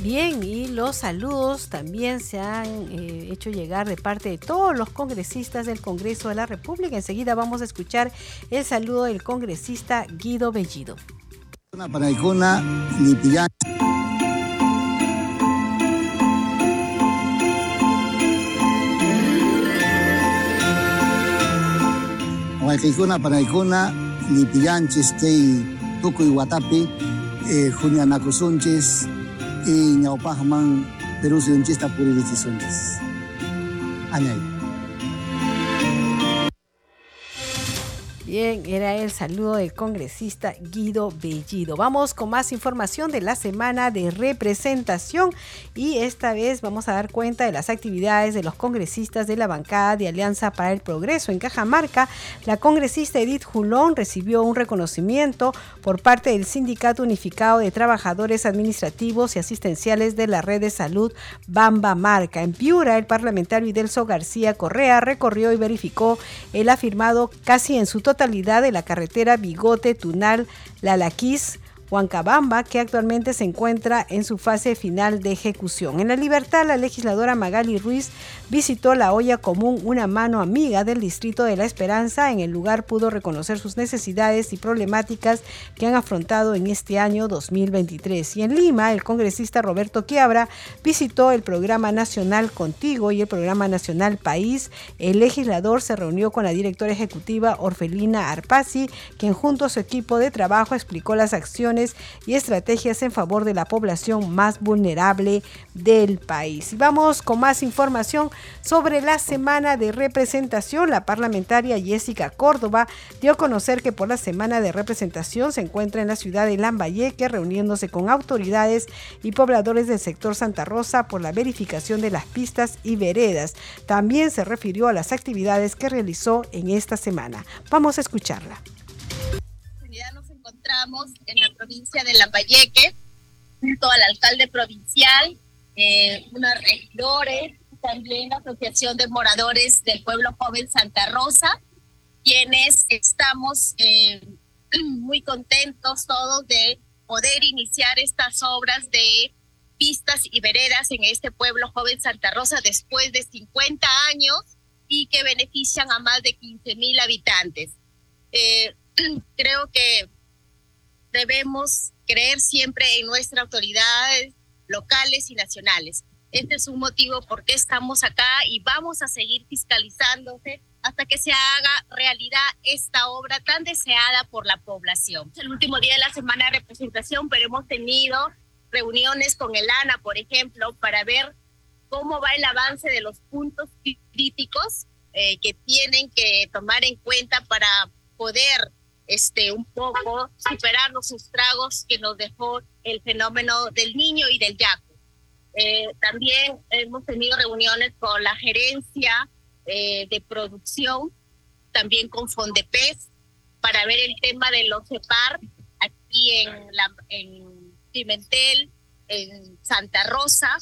[SPEAKER 3] Bien, y los saludos también se han eh, hecho llegar de parte de todos los congresistas del Congreso de la República. Enseguida vamos a escuchar el saludo del congresista Guido Bellido.
[SPEAKER 23] Waikikuna panaykuna lipiyanchis kay tukuy watapi eh, juñanakusunchis y ñawpaqman Perú suyunchista puririchissunchis. Añay.
[SPEAKER 3] Bien, era el saludo del congresista Guido Bellido. Vamos con más información de la semana de representación y esta vez vamos a dar cuenta de las actividades de los congresistas de la bancada de Alianza para el Progreso. En Cajamarca, la congresista Edith Julón recibió un reconocimiento por parte del Sindicato Unificado de Trabajadores Administrativos y Asistenciales de la Red de Salud Bamba Marca. En Piura, el parlamentario Idelso García Correa recorrió y verificó el afirmado casi en su totalidad de la carretera Bigote Tunal Lalaquís Huancabamba, que actualmente se encuentra en su fase final de ejecución. En la libertad, la legisladora Magali Ruiz visitó la olla común, una mano amiga del distrito de La Esperanza. En el lugar pudo reconocer sus necesidades y problemáticas que han afrontado en este año 2023. Y en Lima, el congresista Roberto Quiabra visitó el programa nacional Contigo y el programa nacional País. El legislador se reunió con la directora ejecutiva Orfelina Arpasi, quien junto a su equipo de trabajo explicó las acciones y estrategias en favor de la población más vulnerable del país. Y vamos con más información sobre la semana de representación. La parlamentaria Jessica Córdoba dio a conocer que por la semana de representación se encuentra en la ciudad de Lambayeque reuniéndose con autoridades y pobladores del sector Santa Rosa por la verificación de las pistas y veredas. También se refirió a las actividades que realizó en esta semana. Vamos a escucharla
[SPEAKER 24] encontramos en la provincia de Lambayeque, junto al alcalde provincial, eh, unos regidores, también la Asociación de Moradores del Pueblo Joven Santa Rosa, quienes estamos eh, muy contentos todos de poder iniciar estas obras de pistas y veredas en este pueblo joven Santa Rosa después de 50 años y que benefician a más de 15 mil habitantes. Eh, creo que debemos creer siempre en nuestras autoridades locales y nacionales. Este es un motivo por qué estamos acá y vamos a seguir fiscalizándose hasta que se haga realidad esta obra tan deseada por la población. Es el último día de la semana de representación, pero hemos tenido reuniones con el ANA, por ejemplo, para ver cómo va el avance de los puntos críticos eh, que tienen que tomar en cuenta para poder este, un poco superar los estragos que nos dejó el fenómeno del niño y del yaco. Eh, también hemos tenido reuniones con la gerencia eh, de producción, también con Fondepes, para ver el tema de los CEPAR aquí en, la, en Pimentel, en Santa Rosa,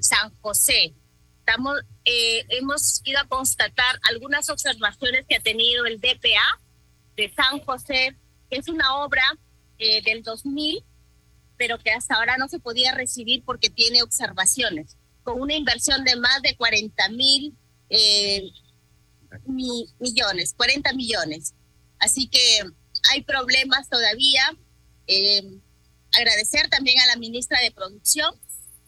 [SPEAKER 24] San José. Estamos, eh, hemos ido a constatar algunas observaciones que ha tenido el DPA de San José, que es una obra eh, del 2000, pero que hasta ahora no se podía recibir porque tiene observaciones, con una inversión de más de 40 mil eh, millones, 40 millones. Así que hay problemas todavía. Eh, agradecer también a la ministra de Producción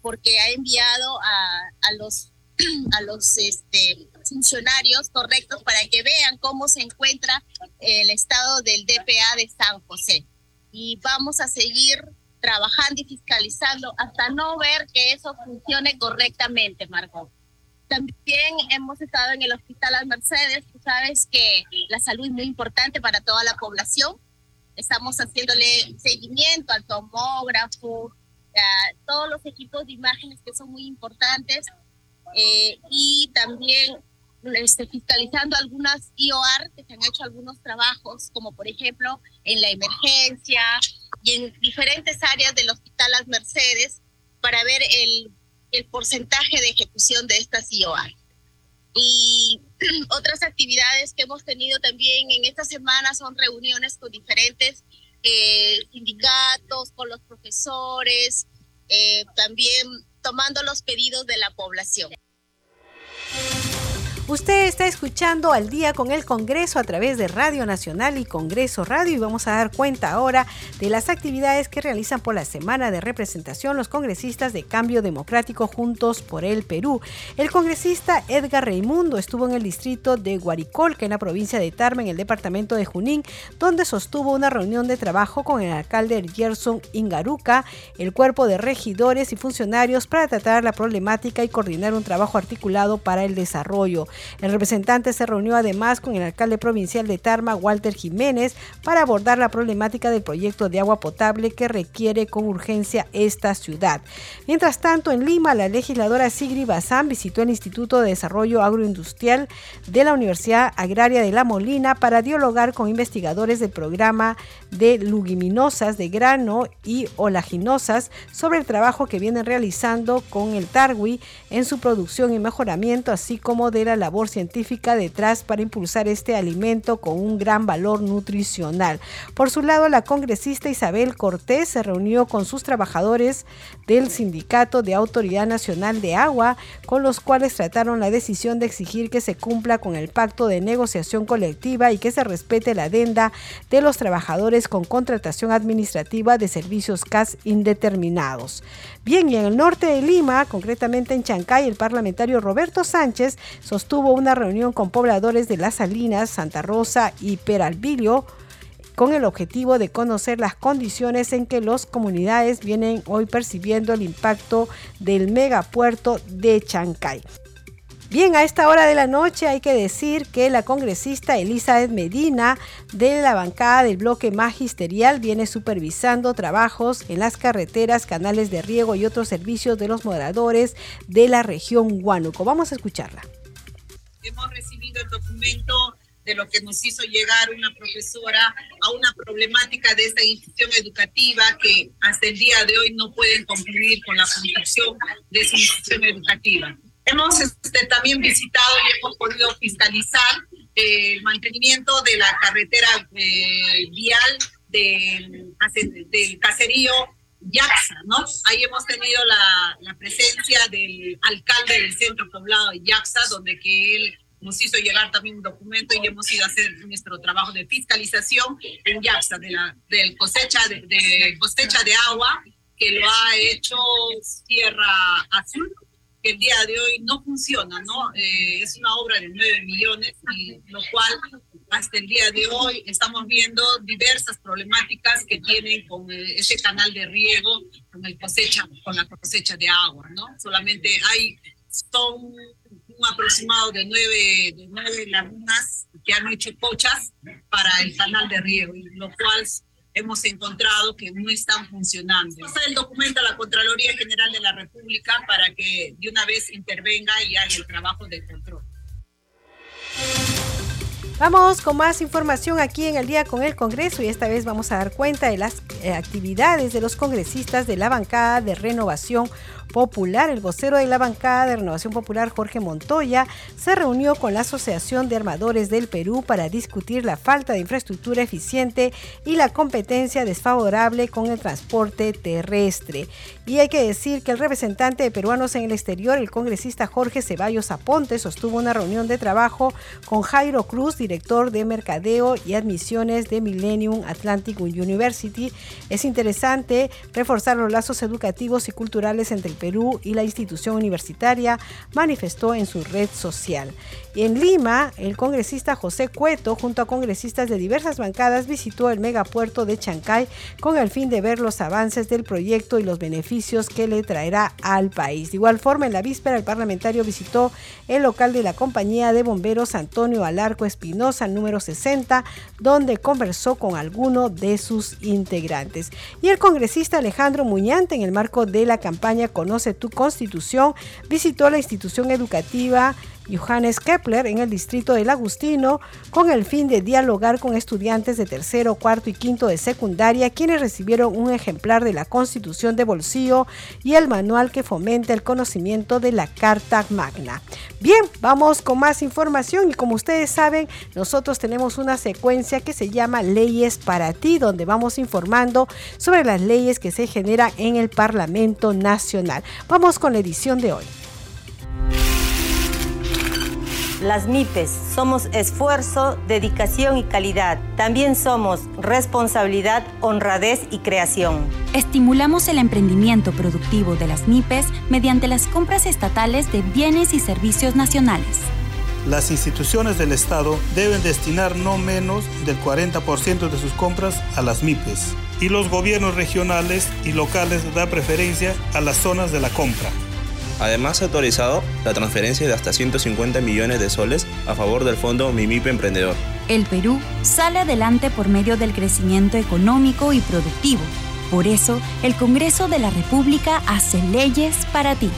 [SPEAKER 24] porque ha enviado a, a los a los este, funcionarios correctos para que vean cómo se encuentra el estado del DPA de San José. Y vamos a seguir trabajando y fiscalizando hasta no ver que eso funcione correctamente, Marco. También hemos estado en el Hospital Las Mercedes. Tú sabes que la salud es muy importante para toda la población. Estamos haciéndole seguimiento al tomógrafo, a todos los equipos de imágenes que son muy importantes eh, y también este, fiscalizando algunas IOR que se han hecho algunos trabajos, como por ejemplo en la emergencia y en diferentes áreas del Hospital Las Mercedes, para ver el, el porcentaje de ejecución de estas IOR. Y otras actividades que hemos tenido también en esta semana son reuniones con diferentes eh, sindicatos, con los profesores, eh, también tomando los pedidos de la población.
[SPEAKER 3] Usted está escuchando al día con el Congreso a través de Radio Nacional y Congreso Radio y vamos a dar cuenta ahora de las actividades que realizan por la semana de representación los congresistas de Cambio Democrático Juntos por el Perú. El congresista Edgar Reimundo estuvo en el distrito de Guaricolca en la provincia de Tarma en el departamento de Junín donde sostuvo una reunión de trabajo con el alcalde Gerson Ingaruca, el cuerpo de regidores y funcionarios para tratar la problemática y coordinar un trabajo articulado para el desarrollo. El representante se reunió además con el alcalde provincial de Tarma, Walter Jiménez, para abordar la problemática del proyecto de agua potable que requiere con urgencia esta ciudad. Mientras tanto, en Lima, la legisladora Sigri Bazán visitó el Instituto de Desarrollo Agroindustrial de la Universidad Agraria de La Molina para dialogar con investigadores del programa de lugiminosas de grano y olaginosas sobre el trabajo que vienen realizando con el Tarwi en su producción y mejoramiento, así como de la labor científica detrás para impulsar este alimento con un gran valor nutricional. Por su lado, la congresista Isabel Cortés se reunió con sus trabajadores del Sindicato de Autoridad Nacional de Agua, con los cuales trataron la decisión de exigir que se cumpla con el pacto de negociación colectiva y que se respete la adenda de los trabajadores con contratación administrativa de servicios CAS indeterminados. Bien, y en el norte de Lima, concretamente en Chancay, el parlamentario Roberto Sánchez sostuvo una reunión con pobladores de Las Salinas, Santa Rosa y Peralvillo con el objetivo de conocer las condiciones en que las comunidades vienen hoy percibiendo el impacto del megapuerto de Chancay. Bien, a esta hora de la noche hay que decir que la congresista Elizabeth Medina de la bancada del bloque magisterial viene supervisando trabajos en las carreteras, canales de riego y otros servicios de los moderadores de la región Huánuco. Vamos a escucharla.
[SPEAKER 25] Hemos recibido el documento de lo que nos hizo llegar una profesora a una problemática de esta institución educativa que hasta el día de hoy no pueden concluir con la construcción de su institución educativa. Hemos este, también visitado y hemos podido fiscalizar eh, el mantenimiento de la carretera eh, vial del, del caserío Yaxa, ¿no? Ahí hemos tenido la, la, presencia del alcalde del centro poblado de Yaxa, donde que él nos hizo llegar también un documento y hemos ido a hacer nuestro trabajo de fiscalización en Yaxa, de la del cosecha de, de cosecha de agua, que lo ha hecho Tierra Azul, que el día de hoy no funciona, ¿no? Eh, es una obra de 9 millones, y lo cual hasta el día de hoy estamos viendo diversas problemáticas que tienen con eh, ese canal de riego, con, el cosecha, con la cosecha de agua, ¿no? Solamente hay, son un aproximado de nueve, de nueve lagunas que han hecho pochas para el canal de riego, y lo cual hemos encontrado que no están funcionando. Está el documento a la Contraloría General de la República para que de una vez intervenga y haga el trabajo de control.
[SPEAKER 3] Vamos con más información aquí en el día con el Congreso y esta vez vamos a dar cuenta de las eh, actividades de los congresistas de la bancada de renovación Popular. El vocero de la bancada de Renovación Popular, Jorge Montoya, se reunió con la Asociación de Armadores del Perú para discutir la falta de infraestructura eficiente y la competencia desfavorable con el transporte terrestre. Y hay que decir que el representante de peruanos en el exterior, el congresista Jorge Ceballos Aponte, sostuvo una reunión de trabajo con Jairo Cruz, director de Mercadeo y Admisiones de Millennium Atlantic University. Es interesante reforzar los lazos educativos y culturales entre el Perú y la institución universitaria, manifestó en su red social. Y en Lima, el congresista José Cueto, junto a congresistas de diversas bancadas, visitó el megapuerto de Chancay con el fin de ver los avances del proyecto y los beneficios que le traerá al país. De igual forma, en la víspera, el parlamentario visitó el local de la compañía de bomberos Antonio Alarco Espinosa, número 60, donde conversó con alguno de sus integrantes. Y el congresista Alejandro Muñante, en el marco de la campaña Conoce tu Constitución, visitó la institución educativa Johannes Kepler en el distrito del Agustino con el fin de dialogar con estudiantes de tercero, cuarto y quinto de secundaria quienes recibieron un ejemplar de la Constitución de Bolsillo y el manual que fomenta el conocimiento de la Carta Magna. Bien, vamos con más información y como ustedes saben, nosotros tenemos una secuencia que se llama Leyes para ti, donde vamos informando sobre las leyes que se generan en el Parlamento Nacional. Vamos con la edición de hoy.
[SPEAKER 26] Las MIPES somos esfuerzo, dedicación y calidad. También somos responsabilidad, honradez y creación.
[SPEAKER 27] Estimulamos el emprendimiento productivo de las MIPES mediante las compras estatales de bienes y servicios nacionales.
[SPEAKER 28] Las instituciones del Estado deben destinar no menos del 40% de sus compras a las MIPES y los gobiernos regionales y locales dan preferencia a las zonas de la compra.
[SPEAKER 29] Además, ha autorizado la transferencia de hasta 150 millones de soles a favor del fondo MIMIP Emprendedor.
[SPEAKER 27] El Perú sale adelante por medio del crecimiento económico y productivo. Por eso, el Congreso de la República hace leyes para ti.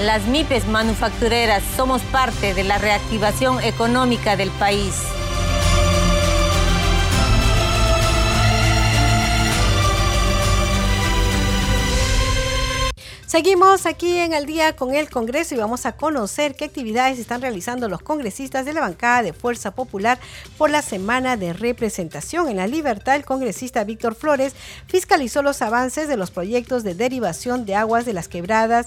[SPEAKER 26] Las MIPES manufactureras somos parte de la reactivación económica del país.
[SPEAKER 3] Seguimos aquí en el día con el Congreso y vamos a conocer qué actividades están realizando los congresistas de la bancada de Fuerza Popular por la semana de representación. En la libertad, el congresista Víctor Flores fiscalizó los avances de los proyectos de derivación de aguas de las quebradas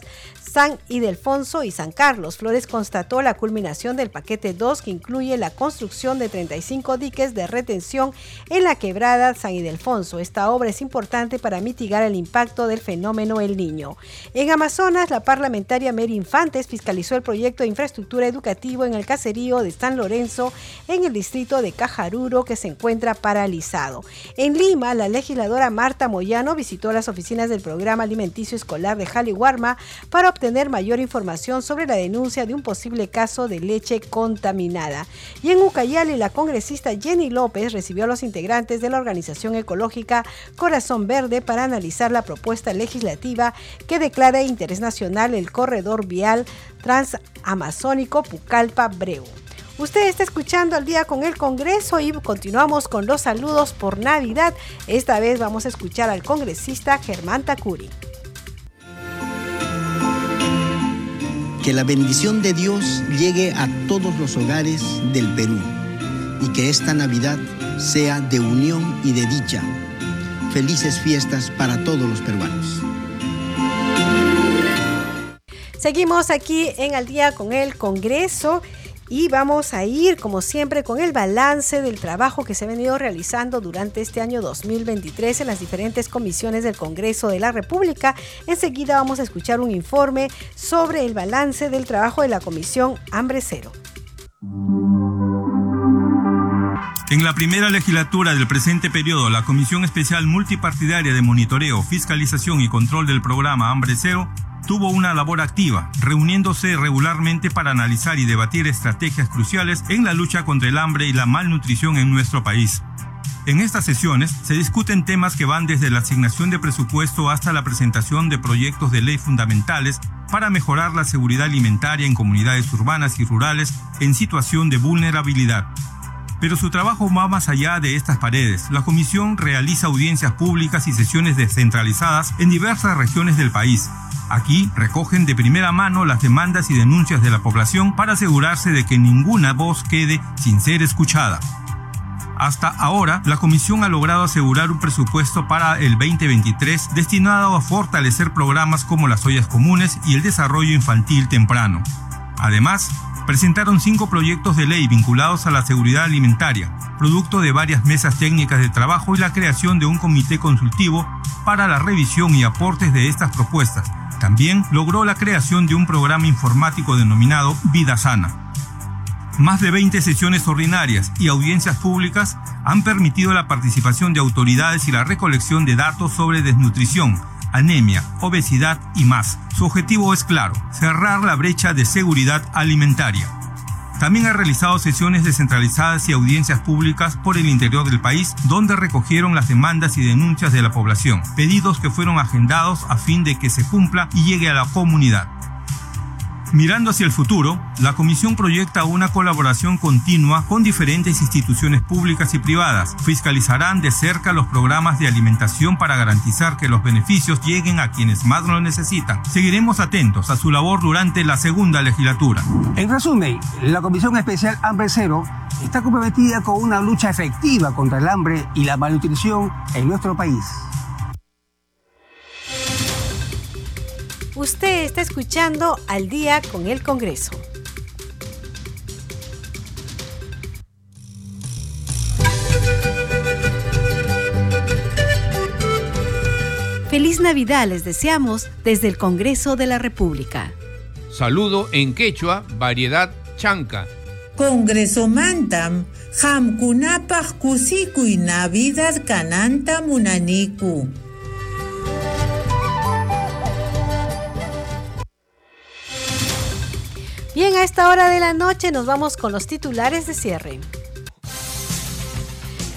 [SPEAKER 3] San Ildefonso y San Carlos. Flores constató la culminación del paquete 2 que incluye la construcción de 35 diques de retención en la quebrada San Ildefonso. Esta obra es importante para mitigar el impacto del fenómeno El Niño. En Amazonas, la parlamentaria Mary Infantes fiscalizó el proyecto de infraestructura educativo en el caserío de San Lorenzo, en el distrito de Cajaruro, que se encuentra paralizado. En Lima, la legisladora Marta Moyano visitó las oficinas del programa alimenticio escolar de Jaliwarma para obtener mayor información sobre la denuncia de un posible caso de leche contaminada. Y en Ucayali, la congresista Jenny López recibió a los integrantes de la organización ecológica Corazón Verde para analizar la propuesta legislativa que declara de interés nacional el corredor vial transamazónico Pucallpa-Breu. Usted está escuchando al día con el Congreso y continuamos con los saludos por Navidad. Esta vez vamos a escuchar al congresista Germán Tacuri.
[SPEAKER 30] Que la bendición de Dios llegue a todos los hogares del Perú y que esta Navidad sea de unión y de dicha. Felices fiestas para todos los peruanos.
[SPEAKER 3] Seguimos aquí en Al día con el Congreso y vamos a ir, como siempre, con el balance del trabajo que se ha venido realizando durante este año 2023 en las diferentes comisiones del Congreso de la República. Enseguida vamos a escuchar un informe sobre el balance del trabajo de la Comisión Hambre Cero.
[SPEAKER 31] En la primera legislatura del presente periodo, la Comisión Especial Multipartidaria de Monitoreo, Fiscalización y Control del Programa Hambre Cero tuvo una labor activa, reuniéndose regularmente para analizar y debatir estrategias cruciales en la lucha contra el hambre y la malnutrición en nuestro país. En estas sesiones se discuten temas que van desde la asignación de presupuesto hasta la presentación de proyectos de ley fundamentales para mejorar la seguridad alimentaria en comunidades urbanas y rurales en situación de vulnerabilidad. Pero su trabajo va más allá de estas paredes. La comisión realiza audiencias públicas y sesiones descentralizadas en diversas regiones del país, Aquí recogen de primera mano las demandas y denuncias de la población para asegurarse de que ninguna voz quede sin ser escuchada. Hasta ahora, la Comisión ha logrado asegurar un presupuesto para el 2023 destinado a fortalecer programas como las ollas comunes y el desarrollo infantil temprano. Además, presentaron cinco proyectos de ley vinculados a la seguridad alimentaria, producto de varias mesas técnicas de trabajo y la creación de un comité consultivo para la revisión y aportes de estas propuestas, también logró la creación de un programa informático denominado Vida Sana. Más de 20 sesiones ordinarias y audiencias públicas han permitido la participación de autoridades y la recolección de datos sobre desnutrición, anemia, obesidad y más. Su objetivo es claro, cerrar la brecha de seguridad alimentaria. También ha realizado sesiones descentralizadas y audiencias públicas por el interior del país, donde recogieron las demandas y denuncias de la población, pedidos que fueron agendados a fin de que se cumpla y llegue a la comunidad. Mirando hacia el futuro, la Comisión proyecta una colaboración continua con diferentes instituciones públicas y privadas. Fiscalizarán de cerca los programas de alimentación para garantizar que los beneficios lleguen a quienes más lo necesitan. Seguiremos atentos a su labor durante la segunda legislatura.
[SPEAKER 32] En resumen, la Comisión Especial Hambre Cero está comprometida con una lucha efectiva contra el hambre y la malnutrición en nuestro país.
[SPEAKER 3] Usted está escuchando al día con el Congreso. Feliz Navidad les deseamos desde el Congreso de la República.
[SPEAKER 33] Saludo en quechua, variedad chanca.
[SPEAKER 34] Congreso Mantam, Hamkunapaj Kusiku y Navidad Cananta Munaniku.
[SPEAKER 3] A esta hora de la noche nos vamos con los titulares de cierre.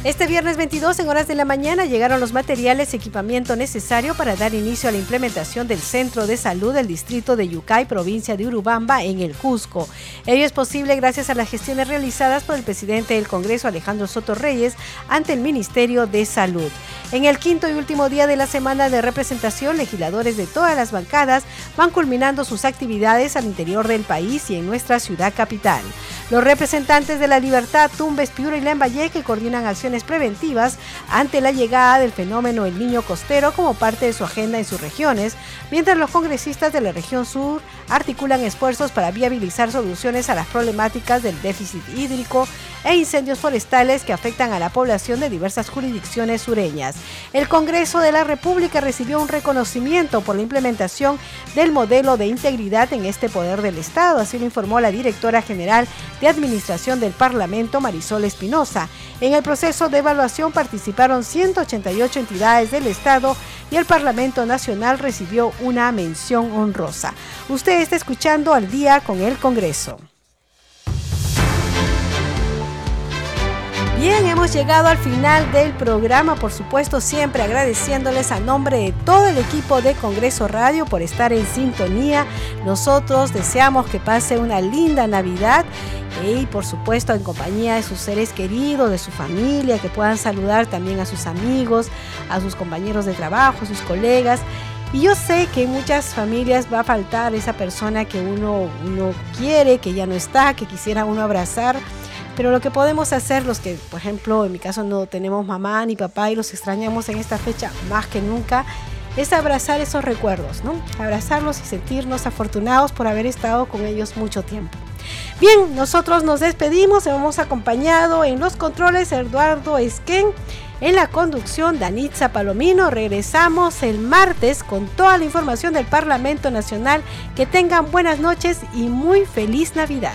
[SPEAKER 3] Este viernes 22 en horas de la mañana llegaron los materiales y equipamiento necesario para dar inicio a la implementación del Centro de Salud del Distrito de Yucay, provincia de Urubamba, en el Cusco. Ello es posible gracias a las gestiones realizadas por el presidente del Congreso, Alejandro Soto Reyes, ante el Ministerio de Salud. En el quinto y último día de la semana de representación, legisladores de todas las bancadas van culminando sus actividades al interior del país y en nuestra ciudad capital. Los representantes de la Libertad, Tumbes, Piura y Lambayeque coordinan acciones preventivas ante la llegada del fenómeno El Niño Costero como parte de su agenda en sus regiones, mientras los congresistas de la región sur articulan esfuerzos para viabilizar soluciones a las problemáticas del déficit hídrico e incendios forestales que afectan a la población de diversas jurisdicciones sureñas. El Congreso de la República recibió un reconocimiento por la implementación del modelo de integridad en este poder del Estado, así lo informó la directora general de Administración del Parlamento, Marisol Espinosa. En el de evaluación participaron 188 entidades del Estado y el Parlamento Nacional recibió una mención honrosa. Usted está escuchando al día con el Congreso. Bien, hemos llegado al final del programa, por supuesto, siempre agradeciéndoles a nombre de todo el equipo de Congreso Radio por estar en sintonía. Nosotros deseamos que pase una linda Navidad y por supuesto en compañía de sus seres queridos, de su familia, que puedan saludar también a sus amigos, a sus compañeros de trabajo, sus colegas. Y yo sé que en muchas familias va a faltar esa persona que uno, uno quiere, que ya no está, que quisiera uno abrazar pero lo que podemos hacer, los que, por ejemplo, en mi caso no tenemos mamá ni papá y los extrañamos en esta fecha más que nunca, es abrazar esos recuerdos, ¿no? Abrazarlos y sentirnos afortunados por haber estado con ellos mucho tiempo. Bien, nosotros nos despedimos, hemos acompañado en los controles Eduardo Esquén, en la conducción Danitza Palomino. Regresamos el martes con toda la información del Parlamento Nacional. Que tengan buenas noches y muy feliz Navidad.